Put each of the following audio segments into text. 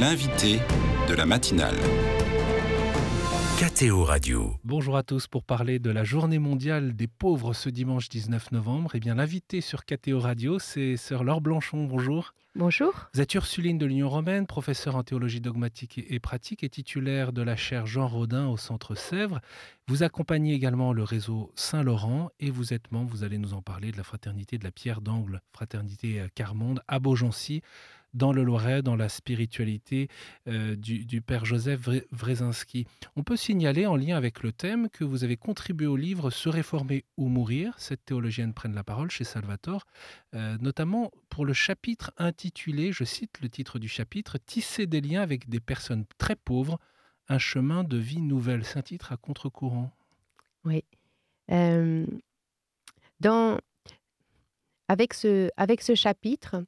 L'invité de la matinale. KTO Radio. Bonjour à tous pour parler de la journée mondiale des pauvres ce dimanche 19 novembre. Eh bien, l'invité sur KTO Radio, c'est Sœur Laure Blanchon. Bonjour. Bonjour. Vous êtes Ursuline de l'Union romaine, professeur en théologie dogmatique et pratique et titulaire de la chaire Jean Rodin au Centre Sèvres. Vous accompagnez également le réseau Saint-Laurent et vous êtes membre, vous allez nous en parler, de la fraternité de la Pierre d'Angle, fraternité Carmonde à Beaugency dans le Loiret, dans la spiritualité euh, du, Père Joseph Wrezinski. On peut signaler en lien avec le thème que vous avez contribué au livre Se réformer ou mourir, cette théologienne prenne la parole chez Salvatore, euh, notamment pour le chapitre intitulé, je cite le titre du chapitre, Tisser des liens avec des personnes très pauvres, un chemin de vie nouvelle. C'est un titre à contre-courant. Oui. Euh, avec, ce, avec ce chapitre,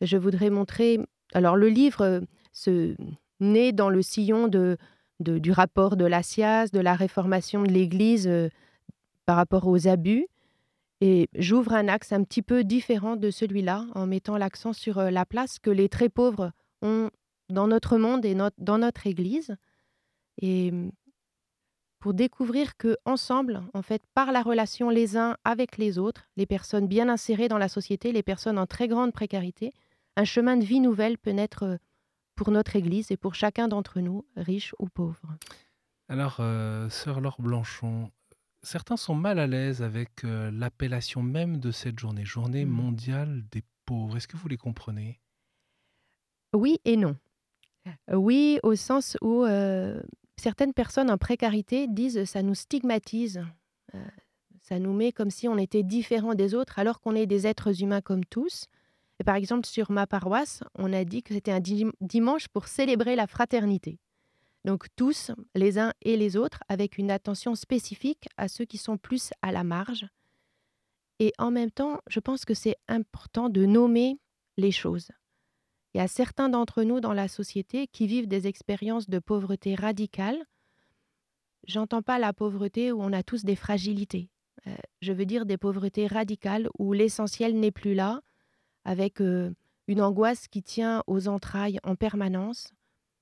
je voudrais montrer. Alors, le livre euh, se naît dans le sillon de, du rapport de la SIAS, de la réformation de l'Église euh, par rapport aux abus. Et j'ouvre un axe un petit peu différent de celui-là, en mettant l'accent sur euh, la place que les très pauvres ont dans notre monde et dans notre Église. Et pour découvrir que ensemble, en fait, par la relation les uns avec les autres, les personnes bien insérées dans la société, les personnes en très grande précarité, un chemin de vie nouvelle peut naître euh, pour notre Église et pour chacun d'entre nous, riche ou pauvre. Alors, euh, sœur Laure Blanchon, certains sont mal à l'aise avec euh, l'appellation même de cette journée, journée mmh. mondiale des pauvres. Est-ce que vous les comprenez? Oui et non. Oui, au sens où certaines personnes en précarité disent ça nous stigmatise, ça nous met comme si on était différent des autres alors qu'on est des êtres humains comme tous. Et par exemple, sur ma paroisse, on a dit que c'était un dimanche pour célébrer la fraternité. Donc tous, les uns et les autres, avec une attention spécifique à ceux qui sont plus à la marge. Et en même temps, je pense que c'est important de nommer les choses. Il y a certains d'entre nous dans la société qui vivent des expériences de pauvreté radicale. J'entends pas la pauvreté où on a tous des fragilités. Euh, je veux dire des pauvretés radicales où l'essentiel n'est plus là, avec une angoisse qui tient aux entrailles en permanence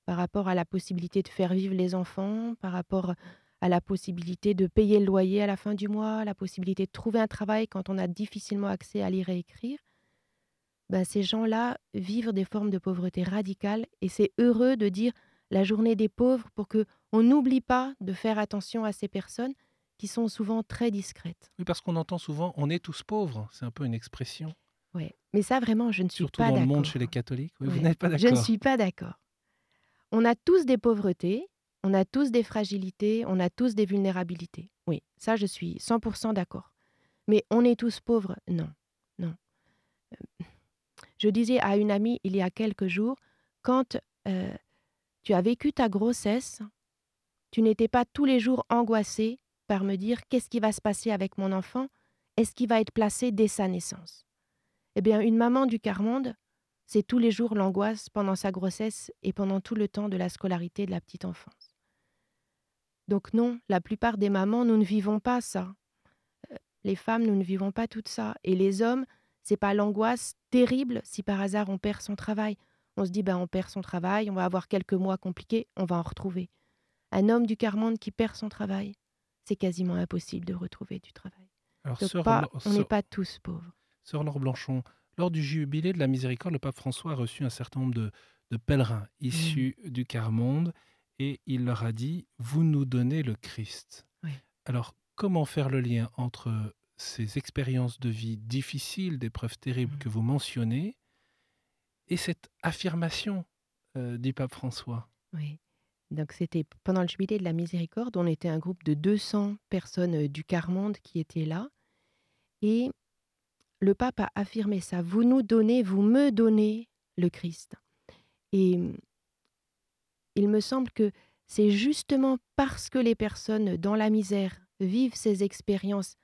par rapport à la possibilité de faire vivre les enfants, par rapport à la possibilité de payer le loyer à la fin du mois, la possibilité de trouver un travail quand on a difficilement accès à lire et écrire. Ben, ces gens-là vivent des formes de pauvreté radicale et c'est heureux de dire la journée des pauvres pour que on n'oublie pas de faire attention à ces personnes qui sont souvent très discrètes. Oui, parce qu'on entend souvent on est tous pauvres, c'est un peu une expression. Oui, mais ça vraiment, je ne suis pas d'accord. Surtout dans le monde chez les catholiques, vous n'êtes pas d'accord. Je ne suis pas d'accord. On a tous des pauvretés, on a tous des fragilités, on a tous des vulnérabilités. Oui, ça, je suis 100% d'accord. Mais on est tous pauvres? Non, non. Euh, je disais à une amie il y a quelques jours, quand euh, tu as vécu ta grossesse, tu n'étais pas tous les jours angoissée par me dire qu'est-ce qui va se passer avec mon enfant? Est-ce qu'il va être placé dès sa naissance? Eh bien, une maman du quart-monde, c'est tous les jours l'angoisse pendant sa grossesse et pendant tout le temps de la scolarité de la petite enfance. Donc non, la plupart des mamans, nous ne vivons pas ça. Euh, les femmes, nous ne vivons pas tout ça. Et les hommes, c'est pas l'angoisse terrible si par hasard on perd son travail. On se dit, ben, on perd son travail, on va avoir quelques mois compliqués, on va en retrouver. Un homme du quart-monde qui perd son travail, c'est quasiment impossible de retrouver du travail. Alors, on n'est pas tous pauvres. Sœur Laure Blanchon, lors du jubilé de la miséricorde, le pape François a reçu un certain nombre de, pèlerins issus mmh. du quart-monde et il leur a dit Vous nous donnez le Christ. Alors, comment faire le lien entre ces expériences de vie difficiles, d'épreuves terribles mmh. que vous mentionnez, et cette affirmation euh, du pape François? Oui. Donc, c'était pendant le jubilé de la miséricorde, on était un groupe de 200 personnes euh, du quart-monde qui étaient là. Et le pape a affirmé ça. Vous nous donnez, vous me donnez le Christ. Et il me semble que c'est justement parce que les personnes dans la misère vivent ces expériences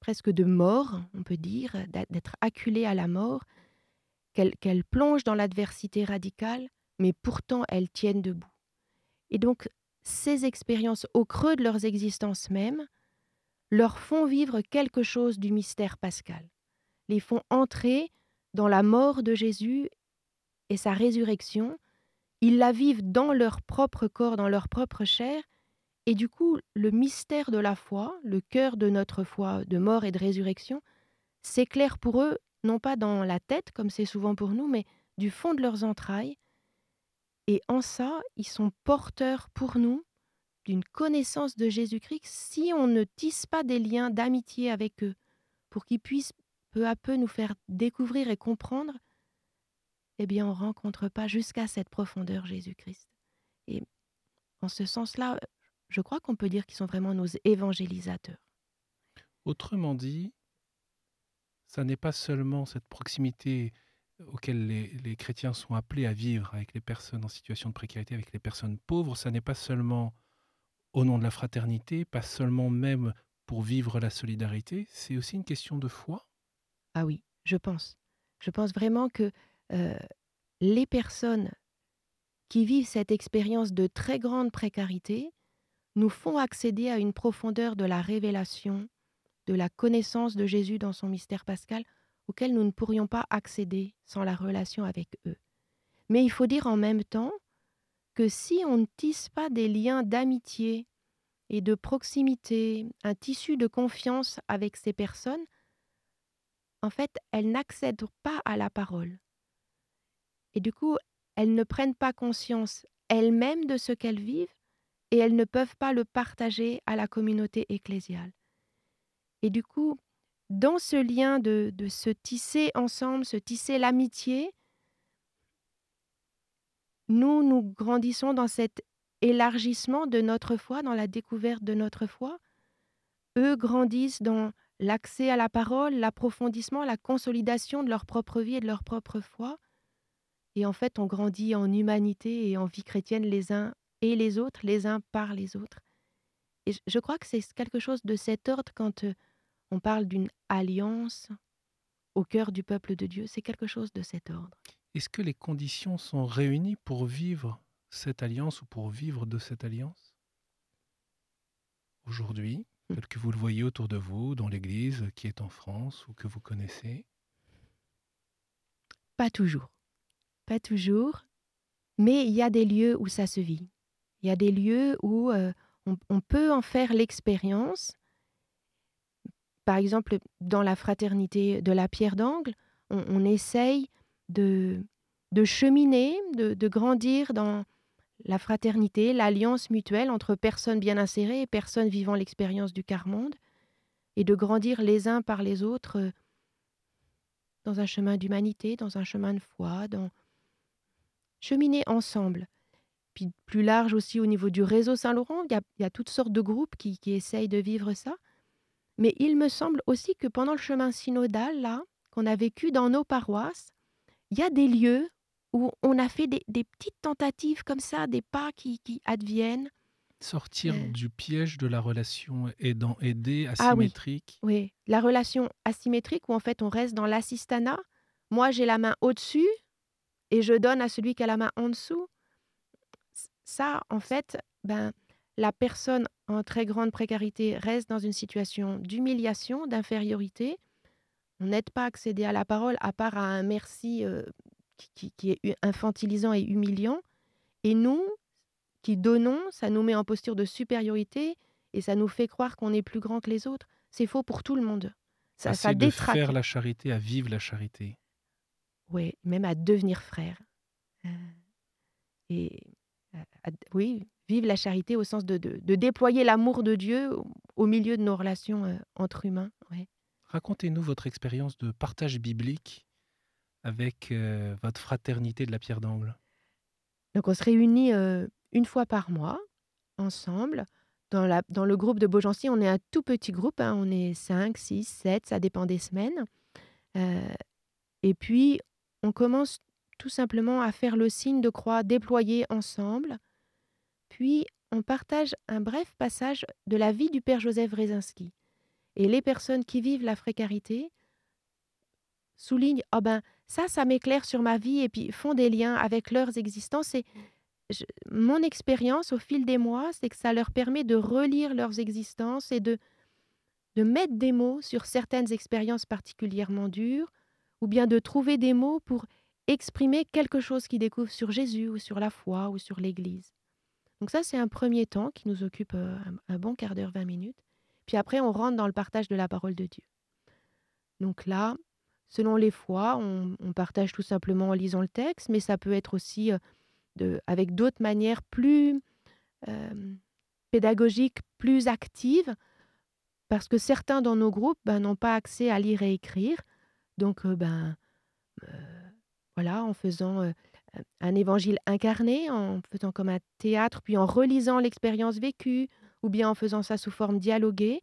presque de mort, on peut dire, d'être acculées à la mort, qu'elles plongent dans l'adversité radicale, mais pourtant elles tiennent debout. Et donc, ces expériences au creux de leurs existences mêmes leur font vivre quelque chose du mystère pascal, les font entrer dans la mort de Jésus et sa résurrection, ils la vivent dans leur propre corps, dans leur propre chair, et du coup, le mystère de la foi, le cœur de notre foi de mort et de résurrection, s'éclaire pour eux, non pas dans la tête, comme c'est souvent pour nous, mais du fond de leurs entrailles. Et en ça, ils sont porteurs pour nous d'une connaissance de Jésus-Christ si on ne tisse pas des liens d'amitié avec eux, pour qu'ils puissent peu à peu nous faire découvrir et comprendre, eh bien, on ne rencontre pas jusqu'à cette profondeur Jésus-Christ. Et en ce sens-là, je crois qu'on peut dire qu'ils sont vraiment nos évangélisateurs. Autrement dit, ça n'est pas seulement cette proximité auquel les, chrétiens sont appelés à vivre avec les personnes en situation de précarité, avec les personnes pauvres, ça n'est pas seulement au nom de la fraternité, pas seulement même pour vivre la solidarité, c'est aussi une question de foi? Ah oui, je pense. Je pense vraiment que euh, les personnes qui vivent cette expérience de très grande précarité nous font accéder à une profondeur de la révélation, de la connaissance de Jésus dans son mystère pascal, auquel nous ne pourrions pas accéder sans la relation avec eux. Mais il faut dire en même temps que si on ne tisse pas des liens d'amitié et de proximité, un tissu de confiance avec ces personnes, en fait, elles n'accèdent pas à la parole. Et du coup, elles ne prennent pas conscience elles-mêmes de ce qu'elles vivent et elles ne peuvent pas le partager à la communauté ecclésiale. Et du coup, dans ce lien de, se tisser ensemble, se tisser l'amitié, nous, nous grandissons dans cet élargissement de notre foi, dans la découverte de notre foi. Eux grandissent dans l'accès à la parole, l'approfondissement, la consolidation de leur propre vie et de leur propre foi. Et en fait, on grandit en humanité et en vie chrétienne les uns et les autres, les uns par les autres. Et je crois que c'est quelque chose de cet ordre quand euh, on parle d'une alliance au cœur du peuple de Dieu. C'est quelque chose de cet ordre. Est-ce que les conditions sont réunies pour vivre cette alliance ou pour vivre de cette alliance? Aujourd'hui, mmh. tel que vous le voyez autour de vous, dans l'Église qui est en France ou que vous connaissez? Pas toujours. Pas toujours. Mais il y a des lieux où ça se vit. Il y a des lieux où euh, on, peut en faire l'expérience. Par exemple, dans la fraternité de la pierre d'angle, on, essaye de, de cheminer, de, grandir dans la fraternité, l'alliance mutuelle entre personnes bien insérées et personnes vivant l'expérience du quart-monde, et de grandir les uns par les autres euh, dans un chemin d'humanité, dans un chemin de foi, dans cheminer ensemble. Puis plus large aussi au niveau du réseau Saint-Laurent, il y, a, toutes sortes de groupes qui, qui essayent de vivre ça. Mais il me semble aussi que pendant le chemin synodal, là, qu'on a vécu dans nos paroisses, il y a des lieux où on a fait des, petites tentatives comme ça, des pas qui, adviennent. Sortir euh. du piège de la relation aidant-aidé asymétrique. Ah oui. oui, la relation asymétrique où en fait on reste dans l'assistanat. Moi j'ai la main au-dessus et je donne à celui qui a la main en dessous. Ça, en fait, ben, la personne en très grande précarité reste dans une situation d'humiliation, d'infériorité. On n'aide pas à accéder à la parole à part à un merci euh, qui, est infantilisant et humiliant. Et nous, qui donnons, ça nous met en posture de supériorité et ça nous fait croire qu'on est plus grand que les autres. C'est faux pour tout le monde. Ça, ça de faire la charité à vivre la charité. Oui, même à devenir frère. Euh, et oui, vivre la charité au sens de, de, déployer l'amour de Dieu au, milieu de nos relations euh, entre humains. Racontez-nous votre expérience de partage biblique avec euh, votre fraternité de la pierre d'angle. Donc on se réunit une fois par mois, ensemble. Dans, le groupe de Beaugency, on est un tout petit groupe, hein, on est 5, 6, 7, ça dépend des semaines. et puis, on commence tout simplement à faire le signe de croix déployé ensemble. Puis on partage un bref passage de la vie du Père Joseph Rezinski. Et les personnes qui vivent la frécarité soulignent oh ben ça, ça m'éclaire sur ma vie et puis font des liens avec leurs existences. Et mon expérience au fil des mois, c'est que ça leur permet de relire leurs existences et de, de mettre des mots sur certaines expériences particulièrement dures, ou bien de trouver des mots pour exprimer quelque chose qu'ils découvrent sur Jésus ou sur la foi ou sur l'Église. Donc ça, c'est un premier temps qui nous occupe un, bon quart d'heure, 20 minutes. Puis après, on rentre dans le partage de la parole de Dieu. Donc là, selon les fois, on, partage tout simplement en lisant le texte, mais ça peut être aussi euh, avec d'autres manières plus euh, pédagogiques, plus actives, parce que certains dans nos groupes ben, n'ont pas accès à lire et écrire. Donc, ben, voilà, en faisant un évangile incarné, en faisant comme un théâtre, puis en relisant l'expérience vécue, ou bien en faisant ça sous forme dialoguée,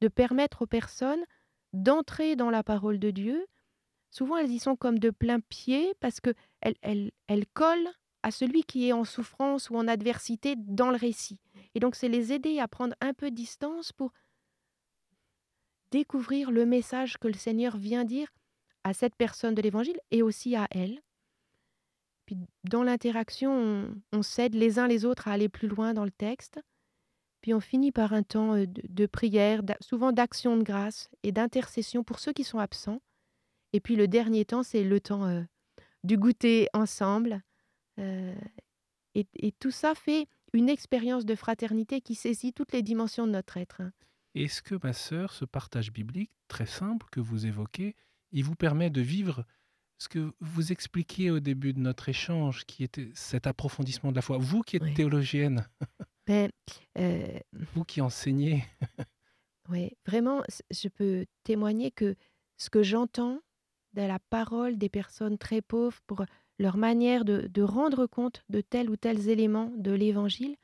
de permettre aux personnes d'entrer dans la parole de Dieu. Souvent, elles y sont comme de plein pied parce qu'elles elles, elles collent à celui qui est en souffrance ou en adversité dans le récit. Et donc, c'est les aider à prendre un peu de distance pour découvrir le message que le Seigneur vient dire à cette personne de l'Évangile et aussi à elle. Puis dans l'interaction, on, s'aide les uns les autres à aller plus loin dans le texte. Puis on finit par un temps de, prière, souvent d'action de grâce et d'intercession pour ceux qui sont absents. Et puis le dernier temps, c'est le temps du goûter ensemble. et, tout ça fait une expérience de fraternité qui saisit toutes les dimensions de notre être. Hein. Est-ce que, ma sœur, ce partage biblique très simple que vous évoquez, il vous permet de vivre ce que vous expliquiez au début de notre échange, qui était cet approfondissement de la foi? Vous qui êtes théologienne, ben, euh, vous qui enseignez. oui, vraiment, je peux témoigner que ce que j'entends de la parole des personnes très pauvres pour leur manière de, de rendre compte de tels ou tels éléments de l'Évangile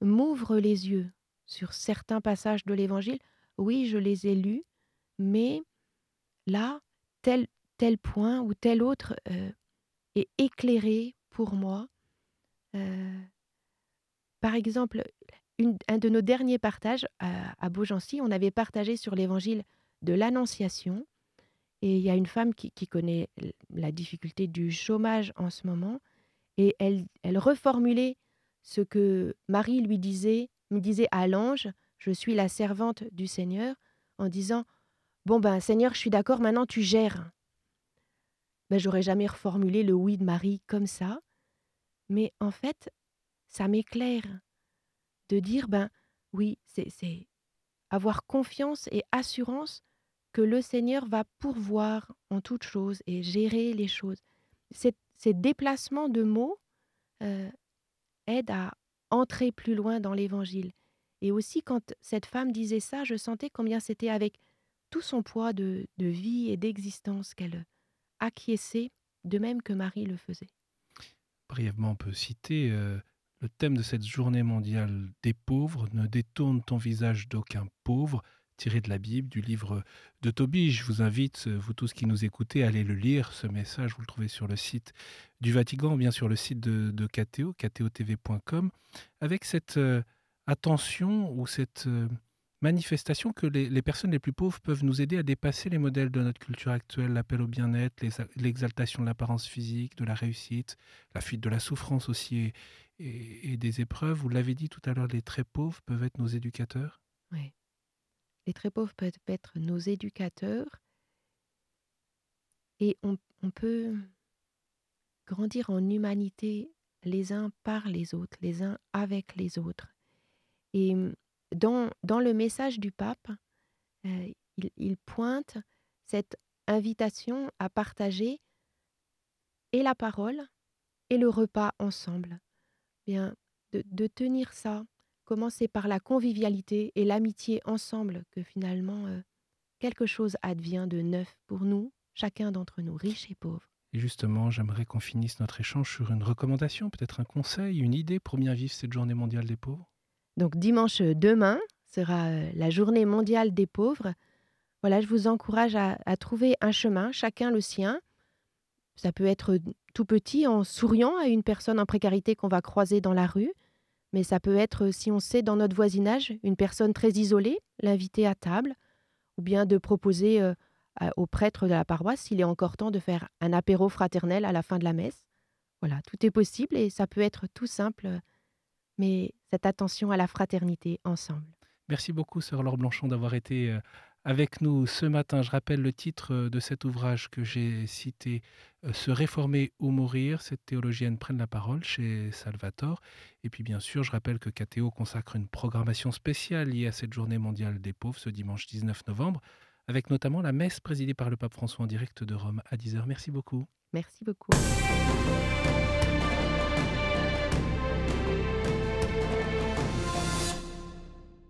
m'ouvre les yeux sur certains passages de l'Évangile. Oui, je les ai lus, mais là, tel, tel point ou tel autre euh, est éclairé pour moi. Euh, par exemple, un de nos derniers partages à, Beaugency, on avait partagé sur l'évangile de l'Annonciation. Et il y a une femme qui, connaît la difficulté du chômage en ce moment. Et elle, elle reformulait ce que Marie lui disait, me disait à l'ange, je suis la servante du Seigneur, en disant, Bon ben Seigneur, je suis d'accord, maintenant tu gères. Ben, j'aurais jamais reformulé le oui de Marie comme ça. Mais en fait, ça m'éclaire de dire, ben oui, c'est avoir confiance et assurance que le Seigneur va pourvoir en toutes choses et gérer les choses. Ces, déplacements de mots euh, aident à entrer plus loin dans l'Évangile. Et aussi, quand cette femme disait ça, je sentais combien c'était avec tout son poids de, vie et d'existence qu'elle acquiesçait, de même que Marie le faisait. Brièvement, on peut citer euh, le thème de cette journée mondiale des pauvres, ne détourne ton visage d'aucun pauvre, tiré de la Bible, du livre de Tobie. Je vous invite, vous tous qui nous écoutez, à aller le lire. Ce message, vous le trouvez sur le site du Vatican, bien sur le site de, de KTO, avec cette euh, attention ou cette... Euh, manifestation que les, personnes les plus pauvres peuvent nous aider à dépasser les modèles de notre culture actuelle, l'appel au bien-être, l'exaltation de l'apparence physique, de la réussite, la fuite de la souffrance aussi des épreuves. Vous l'avez dit tout à l'heure, les très pauvres peuvent être nos éducateurs. Oui. Les très pauvres peuvent être nos éducateurs et on, peut grandir en humanité les uns par les autres, les uns avec les autres. Et dans, dans le message du pape, euh, il, pointe cette invitation à partager et la parole et le repas ensemble. Bien, de, tenir ça, commencer par la convivialité et l'amitié ensemble, que finalement euh, quelque chose advient de neuf pour nous, chacun d'entre nous, riches et pauvres. Et justement, j'aimerais qu'on finisse notre échange sur une recommandation, peut-être un conseil, une idée pour bien vivre cette journée mondiale des pauvres. Donc dimanche demain sera euh, la journée mondiale des pauvres. Voilà, je vous encourage à, trouver un chemin, chacun le sien. Ça peut être tout petit en souriant à une personne en précarité qu'on va croiser dans la rue, mais ça peut être, si on sait dans notre voisinage, une personne très isolée, l'inviter à table, ou bien de proposer euh, au prêtre de la paroisse, s'il est encore temps, de faire un apéro fraternel à la fin de la messe. Voilà, tout est possible et ça peut être tout simple mais cette attention à la fraternité ensemble. Merci beaucoup, Sœur Laure Blanchon, d'avoir été euh, avec nous ce matin. Je rappelle le titre de cet ouvrage que j'ai cité, Se réformer ou mourir. Cette théologienne prenne la parole chez Salvatore. Et puis bien sûr, je rappelle que KTO consacre une programmation spéciale liée à cette journée mondiale des pauvres ce dimanche 19 novembre, avec notamment la messe présidée par le pape François en direct de Rome à 10h. Merci beaucoup. Merci beaucoup.